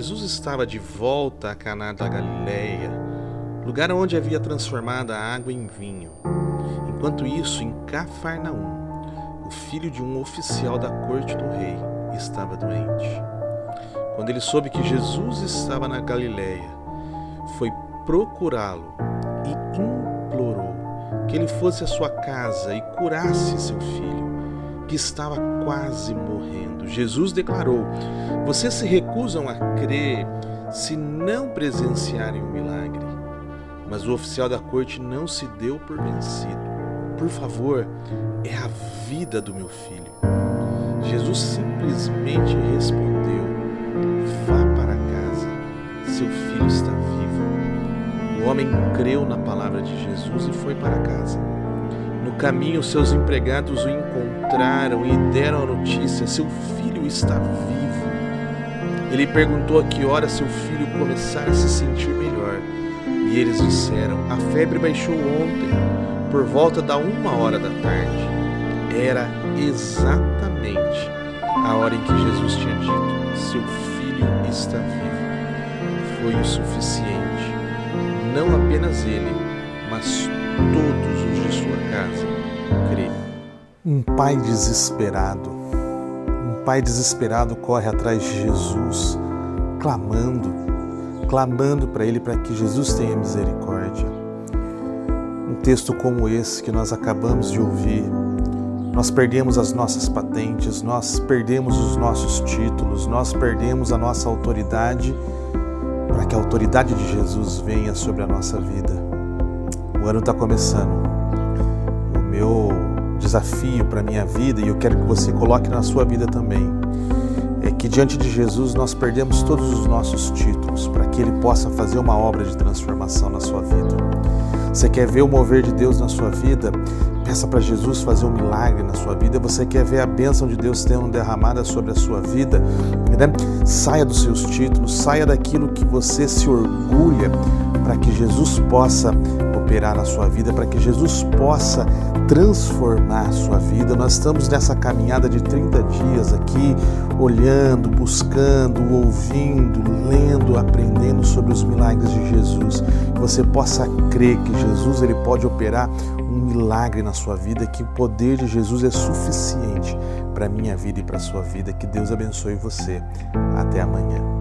Jesus estava de volta a Caná da Galileia, lugar onde havia transformado a água em vinho. Enquanto isso, em Cafarnaum, o filho de um oficial da corte do rei estava doente. Quando ele soube que Jesus estava na Galileia, foi procurá-lo e implorou que ele fosse à sua casa e curasse seu filho, que estava quase morrendo. Jesus declarou: Vocês se recusam a crer se não presenciarem o milagre. Mas o oficial da corte não se deu por vencido. Por favor, é a vida do meu filho. Jesus simplesmente respondeu: Vá para casa, seu filho está vivo. O homem creu na palavra de Jesus e foi para casa. Caminho, seus empregados o encontraram e deram a notícia: seu filho está vivo. Ele perguntou a que hora seu filho começara a se sentir melhor. E eles disseram: A febre baixou ontem, por volta da uma hora da tarde. Era exatamente a hora em que Jesus tinha dito: Seu filho está vivo. Foi o suficiente. Não apenas ele, Um pai desesperado, um pai desesperado corre atrás de Jesus, clamando, clamando para ele para que Jesus tenha misericórdia. Um texto como esse que nós acabamos de ouvir, nós perdemos as nossas patentes, nós perdemos os nossos títulos, nós perdemos a nossa autoridade para que a autoridade de Jesus venha sobre a nossa vida. O ano está começando. O meu desafio para a minha vida, e eu quero que você coloque na sua vida também, é que diante de Jesus nós perdemos todos os nossos títulos para que Ele possa fazer uma obra de transformação na sua vida. Você quer ver o mover de Deus na sua vida? Peça para Jesus fazer um milagre na sua vida. Você quer ver a bênção de Deus sendo derramada sobre a sua vida? Né? Saia dos seus títulos, saia daquilo que você se orgulha, para que Jesus possa operar na sua vida, para que Jesus possa transformar a sua vida. Nós estamos nessa caminhada de 30 dias aqui, olhando, buscando, ouvindo, lendo, aprendendo sobre os milagres de Jesus. Que você possa crer que Jesus ele pode operar um milagre na sua vida, que o poder de Jesus é suficiente para a minha vida e para a sua vida. Que Deus abençoe você. Até amanhã.